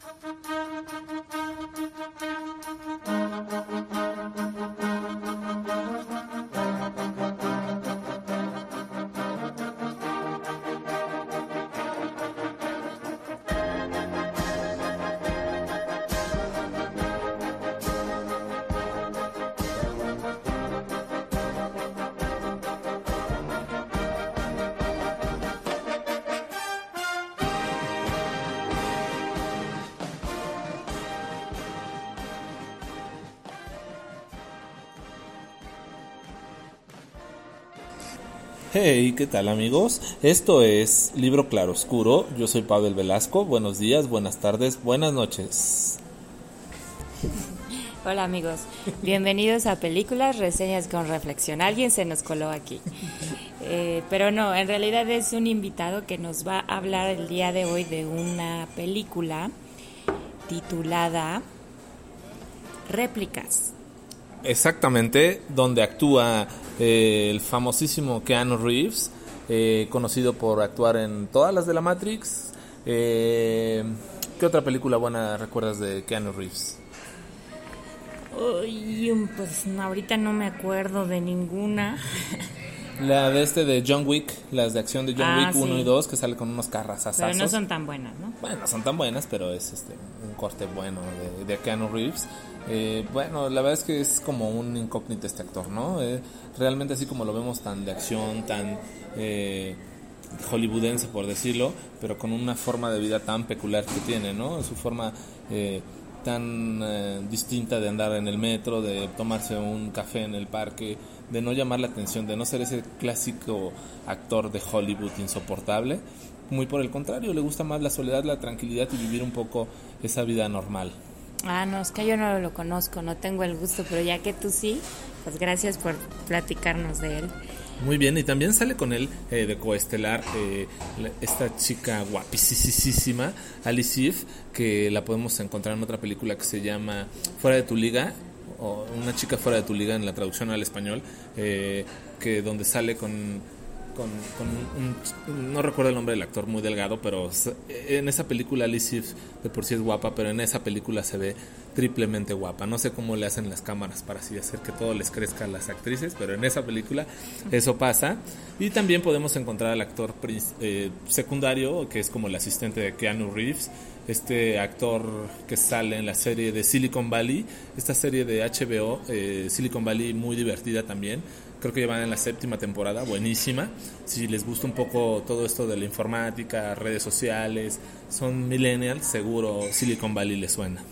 Thank you. Hey, ¿qué tal amigos? Esto es Libro Claroscuro. Yo soy Pavel Velasco. Buenos días, buenas tardes, buenas noches. Hola amigos, bienvenidos a Películas, Reseñas con Reflexión. Alguien se nos coló aquí. Eh, pero no, en realidad es un invitado que nos va a hablar el día de hoy de una película titulada Réplicas. Exactamente, donde actúa eh, el famosísimo Keanu Reeves, eh, conocido por actuar en todas las de la Matrix. Eh, ¿Qué otra película buena recuerdas de Keanu Reeves? Uy, pues ahorita no me acuerdo de ninguna. La de este de John Wick, las de acción de John Ah, Wick 1 sí. y 2, que sale con unos carrazazos. Pero no son tan buenas, ¿no? Bueno, no son tan buenas, pero es este un corte bueno de, de Keanu Reeves. Eh, bueno, la verdad es que es como un incógnito este actor, ¿no? Eh, realmente así como lo vemos tan de acción, tan eh, hollywoodense por decirlo, pero con una forma de vida tan peculiar que tiene, ¿no? Su forma eh, tan eh, distinta de andar en el metro, de tomarse un café en el parque, de no llamar la atención, de no ser ese clásico actor de Hollywood insoportable. Muy por el contrario, le gusta más la soledad, la tranquilidad y vivir un poco esa vida normal. Ah, no, es que yo no lo conozco, no tengo el gusto, pero ya que tú sí, pues gracias por platicarnos de él. Muy bien, y también sale con él eh, de coestelar eh, esta chica guapísima, Alice Eve, que la podemos encontrar en otra película que se llama Fuera de tu liga, Una chica fuera de tu liga en la traducción al español, eh, que donde sale con, con, un, no recuerdo el nombre del actor, muy delgado, pero en esa película Eve de por sí es guapa, pero en esa película se ve triplemente guapa. No sé cómo le hacen las cámaras para así hacer que todo les crezca a las actrices, pero en esa película eso pasa. Y también podemos encontrar al actor eh, secundario, que es como el asistente de Keanu Reeves, este actor que sale en la serie de Silicon Valley, esta serie de HBO, eh, Silicon Valley muy divertida también. Creo que ya van en la séptima temporada, buenísima. Si les gusta un poco todo esto de la informática, redes sociales, son millennials, seguro Silicon Valley les suena.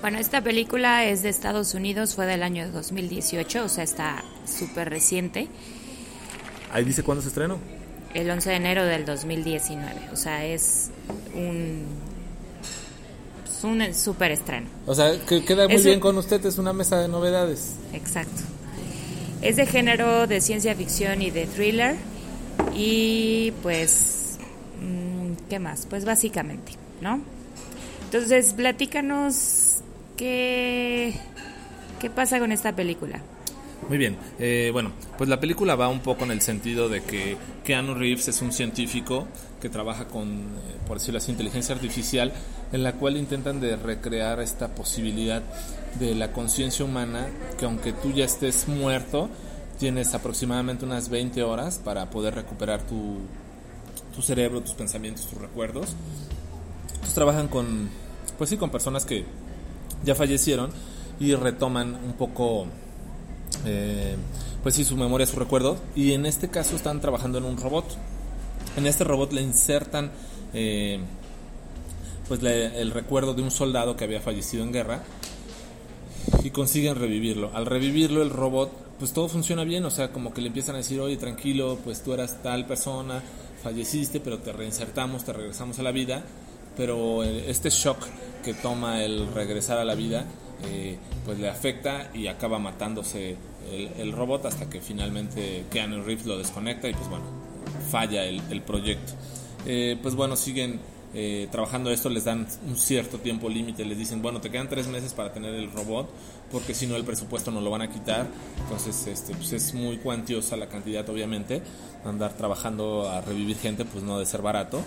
Bueno, esta película es de Estados Unidos, fue del año 2018, o sea, está súper reciente, Ahí dice cuándo se estrenó. El 11 de enero del 2019, o sea, es un, es un súper estreno. O sea, que queda muy Es bien un- con usted, es una mesa de novedades. Exacto. Es de género de ciencia ficción y de thriller. Y pues, mm, ¿qué más? Pues básicamente, ¿no? Entonces, platícanos qué, qué pasa con esta película. Muy bien, eh, bueno, pues la película va un poco en el sentido de que Keanu Reeves es un científico que trabaja con, eh, por decirlo así, inteligencia artificial, en la cual intentan de recrear esta posibilidad de la conciencia humana, que aunque tú ya estés muerto, tienes aproximadamente unas 20 horas para poder recuperar tu, tu cerebro, tus pensamientos, tus recuerdos. Entonces trabajan con, pues sí, con personas que ya fallecieron y retoman un poco eh, pues sí, su memoria, su recuerdo. Y en este caso están trabajando en un robot. En este robot le insertan eh, pues el recuerdo de un soldado que había fallecido en guerra y consiguen revivirlo. Al revivirlo el robot, pues todo funciona bien, o sea, como que le empiezan a decir, oye, tranquilo, pues tú eras tal persona, falleciste, pero te reinsertamos, te regresamos a la vida, pero eh, este shock que toma el regresar a la vida, eh, pues le afecta y acaba matándose el, robot hasta que finalmente Keanu Reeves lo desconecta y pues bueno, falla el, proyecto. Eh, pues bueno, siguen eh, trabajando esto, les dan un cierto tiempo límite, les dicen, bueno, te quedan tres meses para tener el robot, porque si no el presupuesto no lo van a quitar, entonces este, pues es muy cuantiosa la cantidad obviamente, andar trabajando a revivir gente pues no de ser barato.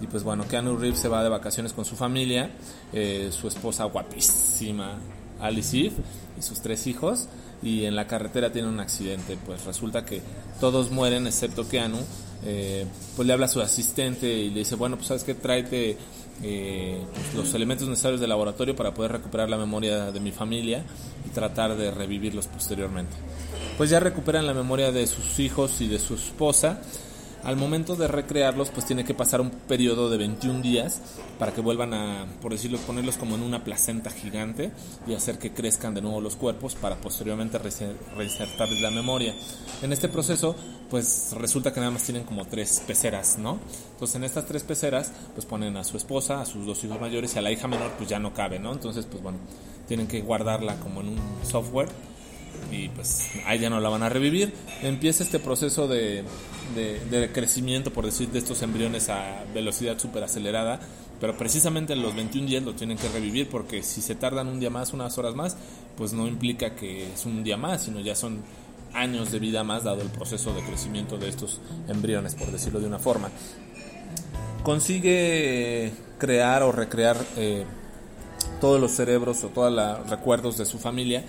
Y pues bueno, Keanu Reeves se va de vacaciones con su familia, eh, su esposa guapísima Alice Eve y sus tres hijos y en la carretera tiene un accidente. Pues resulta que todos mueren excepto Keanu. Eh, pues le habla a su asistente y le dice, bueno, pues sabes que tráete eh, pues, los elementos necesarios del laboratorio para poder recuperar la memoria de mi familia y tratar de revivirlos posteriormente. Pues ya recuperan la memoria de sus hijos y de su esposa al momento de recrearlos, pues tiene que pasar un periodo de 21 días para que vuelvan a, por decirlo, ponerlos como en una placenta gigante y hacer que crezcan de nuevo los cuerpos para posteriormente reinsertarles la memoria. En este proceso, pues resulta que nada más tienen como tres peceras, ¿no? Entonces en estas tres peceras, pues ponen a su esposa, a sus dos hijos mayores y a la hija menor, pues ya no cabe, ¿no? Entonces, pues bueno, tienen que guardarla como en un software y pues ahí ya no la van a revivir. Empieza este proceso de, de, crecimiento, por decir, de estos embriones a velocidad súper acelerada, pero precisamente en los 21 días lo tienen que revivir porque si se tardan un día más, unas horas más, pues no implica que es un día más, sino ya son años de vida más dado el proceso de crecimiento de estos embriones, por decirlo de una forma. Consigue crear o recrear eh, todos los cerebros o todos los recuerdos de su familia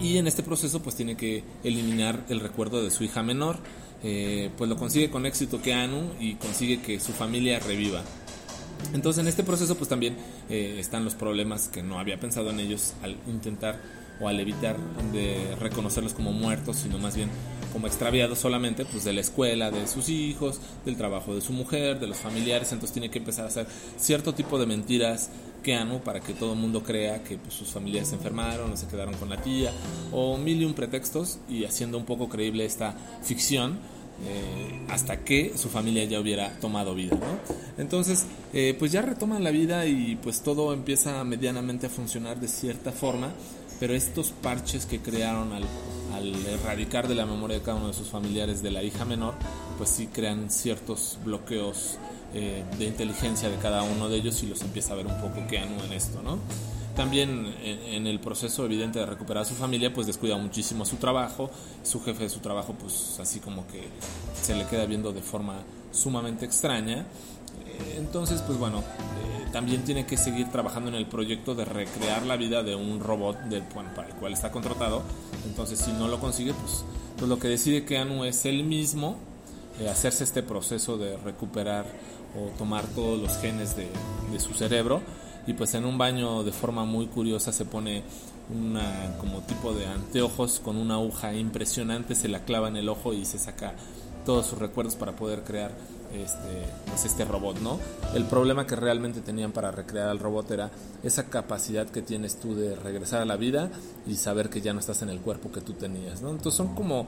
y en este proceso pues tiene que eliminar el recuerdo de su hija menor. Eh, pues lo consigue con éxito Keanu y consigue que su familia reviva. Entonces en este proceso pues también eh, están los problemas que no había pensado en ellos al intentar o al evitar de reconocerlos como muertos, sino más bien como extraviados solamente pues de la escuela, de sus hijos, del trabajo de su mujer, de los familiares, entonces tiene que empezar a hacer cierto tipo de mentiras Keanu para que todo el mundo crea que pues, sus familias se enfermaron o se quedaron con la tía o mil y un pretextos y haciendo un poco creíble esta ficción eh, hasta que su familia ya hubiera tomado vida, Entonces, eh, pues ya retoman la vida y pues todo empieza medianamente a funcionar de cierta forma, pero estos parches que crearon al, al erradicar de la memoria de cada uno de sus familiares de la hija menor, pues sí crean ciertos bloqueos eh, de inteligencia de cada uno de ellos y los empieza a ver un poco Keanu en esto, ¿no? También en, el proceso evidente de recuperar a su familia, pues descuida muchísimo su trabajo, su jefe de su trabajo, pues así como que se le queda viendo de forma sumamente extraña. Eh, entonces, pues bueno, eh, también tiene que seguir trabajando en el proyecto de recrear la vida de un robot del, para el cual está contratado. Entonces, si no lo consigue, pues, pues lo que decide Keanu es él mismo hacerse este proceso de recuperar o tomar todos los genes de, su cerebro y pues en un baño de forma muy curiosa se pone una como tipo de anteojos con una aguja impresionante, se la clava en el ojo y se saca todos sus recuerdos para poder crear este, pues este robot, ¿no? El problema que realmente tenían para recrear al robot era esa capacidad que tienes tú de regresar a la vida y saber que ya no estás en el cuerpo que tú tenías, ¿no? Entonces son como,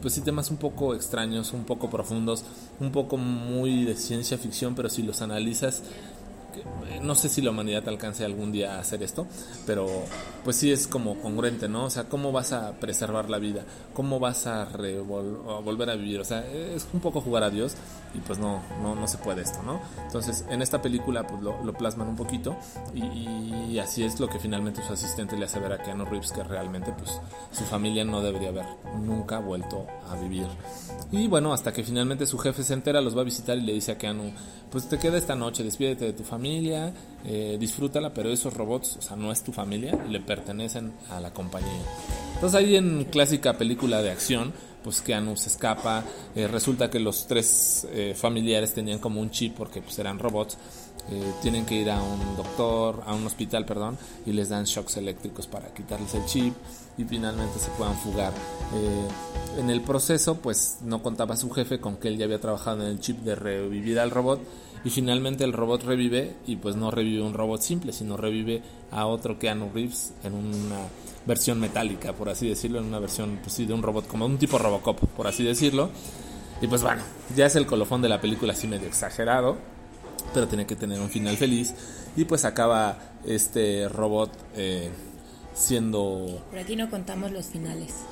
pues sí, temas un poco extraños, un poco profundos, un poco muy de ciencia ficción, pero si los analizas no sé si la humanidad alcance algún día a hacer esto, pero pues sí es como congruente, ¿no? O sea, ¿cómo vas a preservar la vida? ¿Cómo vas a, volver a vivir? O sea, es un poco jugar a Dios y pues no, no, no se puede esto, ¿no? Entonces, en esta película pues lo, plasman un poquito y, así es lo que finalmente su asistente le hace ver a Keanu Reeves que realmente pues su familia no debería haber nunca vuelto a vivir. Y bueno, hasta que finalmente su jefe se entera, los va a visitar y le dice a Keanu, pues te queda esta noche, despídete de tu familia, eh, disfrútala, pero esos robots, o sea, no es tu familia, le pertenecen a la compañía. Entonces ahí en clásica película de acción, pues Keanu se escapa, eh, resulta que los tres eh, familiares tenían como un chip porque pues eran robots, tienen que ir a un doctor, a un hospital, perdón, y les dan shocks eléctricos para quitarles el chip y finalmente se puedan fugar. en el proceso, pues no contaba su jefe con que él ya había trabajado en el chip de revivir al robot y finalmente el robot revive y pues no revive un robot simple, sino revive a otro Keanu Reeves en una versión metálica, por así decirlo, en una versión pues, sí, de un robot como un tipo Robocop, por así decirlo. Y pues bueno, ya es el colofón de la película así medio exagerado, pero tiene que tener un final feliz. Y pues acaba este robot eh, siendo... Por aquí no contamos los finales.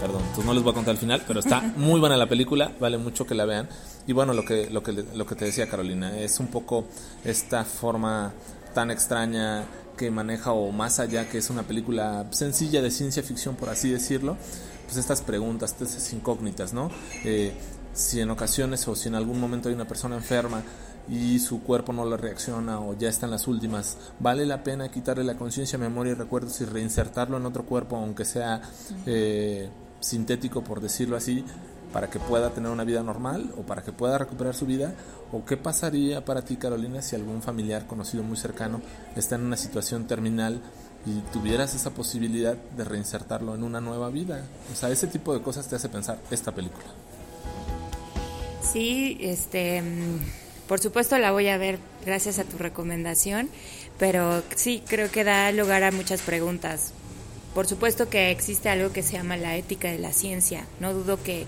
Perdón, pues no les voy a contar el final, pero está muy buena la película, vale mucho que la vean. Y bueno, lo que, lo que, lo que te decía Carolina, es un poco esta forma tan extraña que maneja o más allá que es una película sencilla de ciencia ficción por así decirlo pues estas preguntas estas incógnitas no eh, si en ocasiones o si en algún momento hay una persona enferma y su cuerpo no le reacciona o ya está en las últimas, ¿vale la pena quitarle la conciencia, memoria y recuerdos y reinsertarlo en otro cuerpo, aunque sea eh, sintético, por decirlo así, para que pueda tener una vida normal o para que pueda recuperar su vida? ¿O qué pasaría para ti, Carolina, si algún familiar conocido muy cercano está en una situación terminal y tuvieras esa posibilidad de reinsertarlo en una nueva vida? O sea, ese tipo de cosas te hace pensar esta película. Sí, este, mm, por supuesto la voy a ver gracias a tu recomendación, pero sí creo que da lugar a muchas preguntas. Por supuesto que existe algo que se llama la ética de la ciencia. No dudo que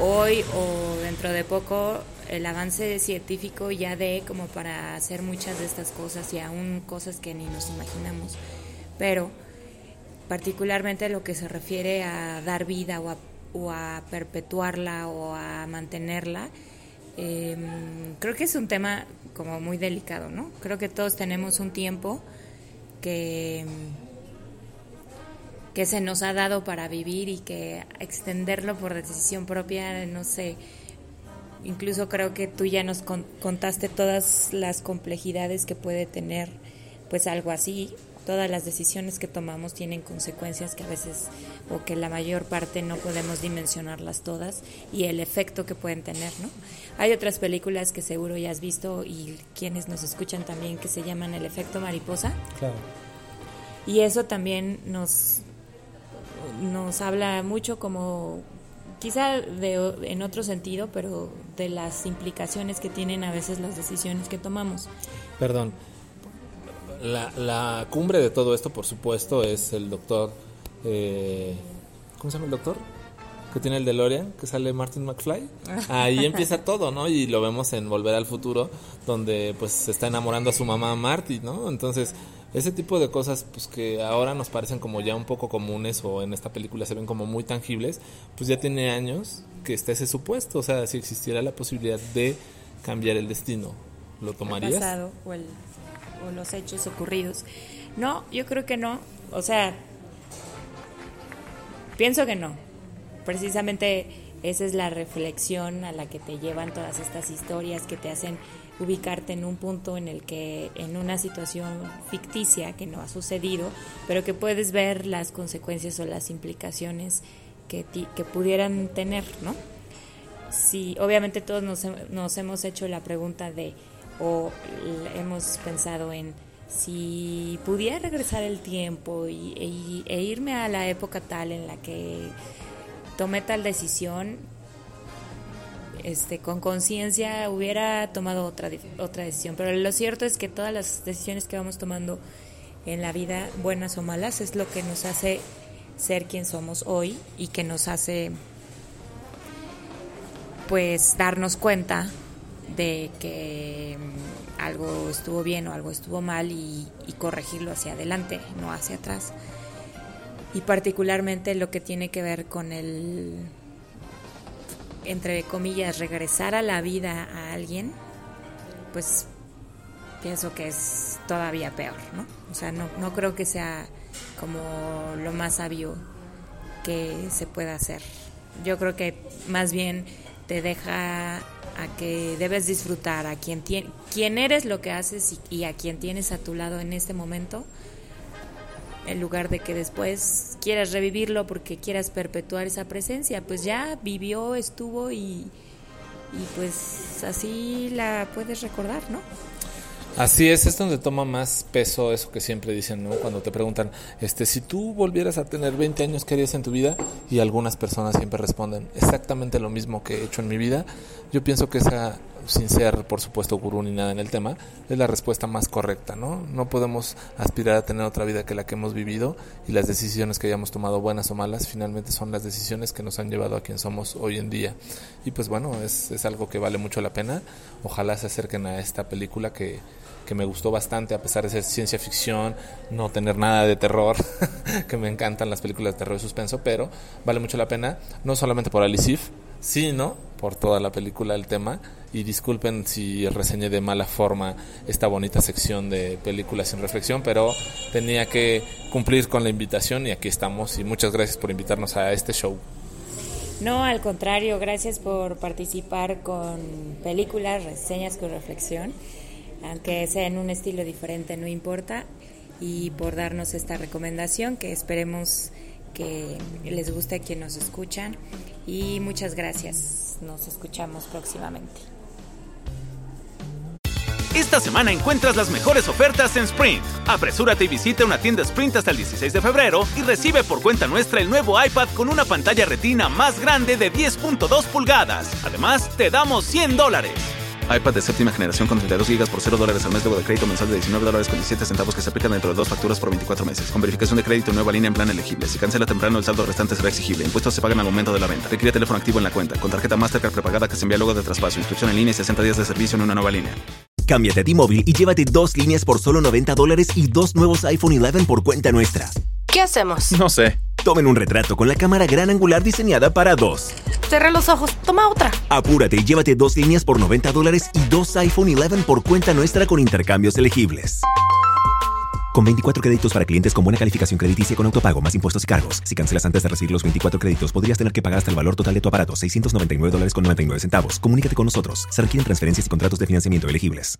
hoy o dentro de poco el avance científico ya dé como para hacer muchas de estas cosas y aún cosas que ni nos imaginamos. Pero particularmente lo que se refiere a dar vida o a perpetuarla o a mantenerla, em, creo que es un tema como muy delicado, ¿no? Creo que todos tenemos un tiempo que, que se nos ha dado para vivir y que extenderlo por decisión propia, no sé, incluso creo que tú ya nos contaste todas las complejidades que puede tener pues algo así, todas las decisiones que tomamos tienen consecuencias que a veces o que la mayor parte no podemos dimensionarlas todas y el efecto que pueden tener, ¿no? Hay otras películas que seguro ya has visto y quienes nos escuchan también que se llaman El efecto mariposa. Claro. Y eso también nos nos habla mucho como quizá de, en otro sentido, pero de las implicaciones que tienen a veces las decisiones que tomamos. Perdón, la, la cumbre de todo esto, por supuesto, es el doctor. Eh, ¿Cómo se llama el doctor? Que tiene el DeLorean, que sale Martin McFly. Ahí empieza todo, ¿no? Y lo vemos en Volver al Futuro, donde pues se está enamorando a su mamá Marty, ¿no? Entonces, ese tipo de cosas, pues que ahora nos parecen como ya un poco comunes o en esta película se ven como muy tangibles, pues ya tiene años que está ese supuesto. O sea, si existiera la posibilidad de cambiar el destino, ¿lo tomarías? El pasado o el o los hechos ocurridos. No, yo creo que no. O sea, pienso que no. Precisamente esa es la reflexión a la que te llevan todas estas historias que te hacen ubicarte en un punto en el que en una situación ficticia que no ha sucedido, pero que puedes ver las consecuencias o las implicaciones que, que pudieran tener, ¿no? Sí, obviamente todos nos, nos hemos hecho la pregunta de o hemos pensado en si pudiera regresar el tiempo y, e, irme a la época tal en la que tomé tal decisión, este, con conciencia hubiera tomado otra, otra decisión. Pero lo cierto es que todas las decisiones que vamos tomando en la vida, buenas o malas, es lo que nos hace ser quien somos hoy y que nos hace pues darnos cuenta de que mm, algo estuvo bien o algo estuvo mal y, corregirlo hacia adelante, no hacia atrás. Y particularmente lo que tiene que ver con el, entre comillas, regresar a la vida a alguien, pues pienso que es todavía peor, ¿no? O sea, no, no creo que sea como lo más sabio que se pueda hacer. Yo creo que más bien te deja a que debes disfrutar a quien, quién eres, lo que haces y, a quien tienes a tu lado en este momento, en lugar de que después quieras revivirlo porque quieras perpetuar esa presencia, pues ya vivió, estuvo y, y pues así la puedes recordar, ¿no? Así es, es donde toma más peso eso que siempre dicen, ¿no? Cuando te preguntan, este, si tú volvieras a tener 20 años, ¿qué harías en tu vida? Y algunas personas siempre responden, exactamente lo mismo que he hecho en mi vida. Yo pienso que esa sin ser, por supuesto, gurú ni nada en el tema, es la respuesta más correcta, ¿no? No podemos aspirar a tener otra vida que la que hemos vivido y las decisiones que hayamos tomado, buenas o malas, finalmente son las decisiones que nos han llevado a quien somos hoy en día. Y pues bueno, es, es algo que vale mucho la pena. Ojalá se acerquen a esta película que, que me gustó bastante, a pesar de ser ciencia ficción, no tener nada de terror, que me encantan las películas de terror y suspenso, pero vale mucho la pena, no solamente por Alicif, sino por toda la película, el tema, y disculpen si reseñé de mala forma esta bonita sección de películas sin reflexión, pero tenía que cumplir con la invitación y aquí estamos. Y muchas gracias por invitarnos a este show. No, al contrario, gracias por participar con películas, reseñas con reflexión, aunque sea en un estilo diferente, no importa, y por darnos esta recomendación que esperemos que les guste a quienes nos escuchan y muchas gracias. Nos escuchamos próximamente. Esta semana encuentras las mejores ofertas en Sprint. Apresúrate y visita una tienda Sprint hasta el 16 de febrero y recibe por cuenta nuestra el nuevo iPad con una pantalla retina más grande de 10.2 pulgadas. Además, te damos 100 dólares iPad de séptima generación con 32 GB por 0 dólares al mes luego de crédito mensual de 19 dólares con 17 centavos que se aplican dentro de dos facturas por 24 meses. Con verificación de crédito nueva línea en plan elegible. Si cancela temprano, el saldo restante será exigible. Impuestos se pagan al momento de la venta. Requiere teléfono activo en la cuenta. Con tarjeta Mastercard prepagada que se envía luego de traspaso. Inscripción en línea y 60 días de servicio en una nueva línea. Cámbiate a T-Mobile y llévate dos líneas por solo 90 dólares y dos nuevos iPhone 11 por cuenta nuestra. ¿Qué hacemos? No sé. Tomen un retrato con la cámara gran angular diseñada para dos. Cerra los ojos, toma otra. Apúrate y llévate dos líneas por 90 dólares y dos iPhone 11 por cuenta nuestra con intercambios elegibles. Con 24 créditos para clientes con buena calificación crediticia con autopago más impuestos y cargos. Si cancelas antes de recibir los 24 créditos, podrías tener que pagar hasta el valor total de tu aparato, 699 dólares con 99 centavos. Comunícate con nosotros. Se requieren transferencias y contratos de financiamiento elegibles.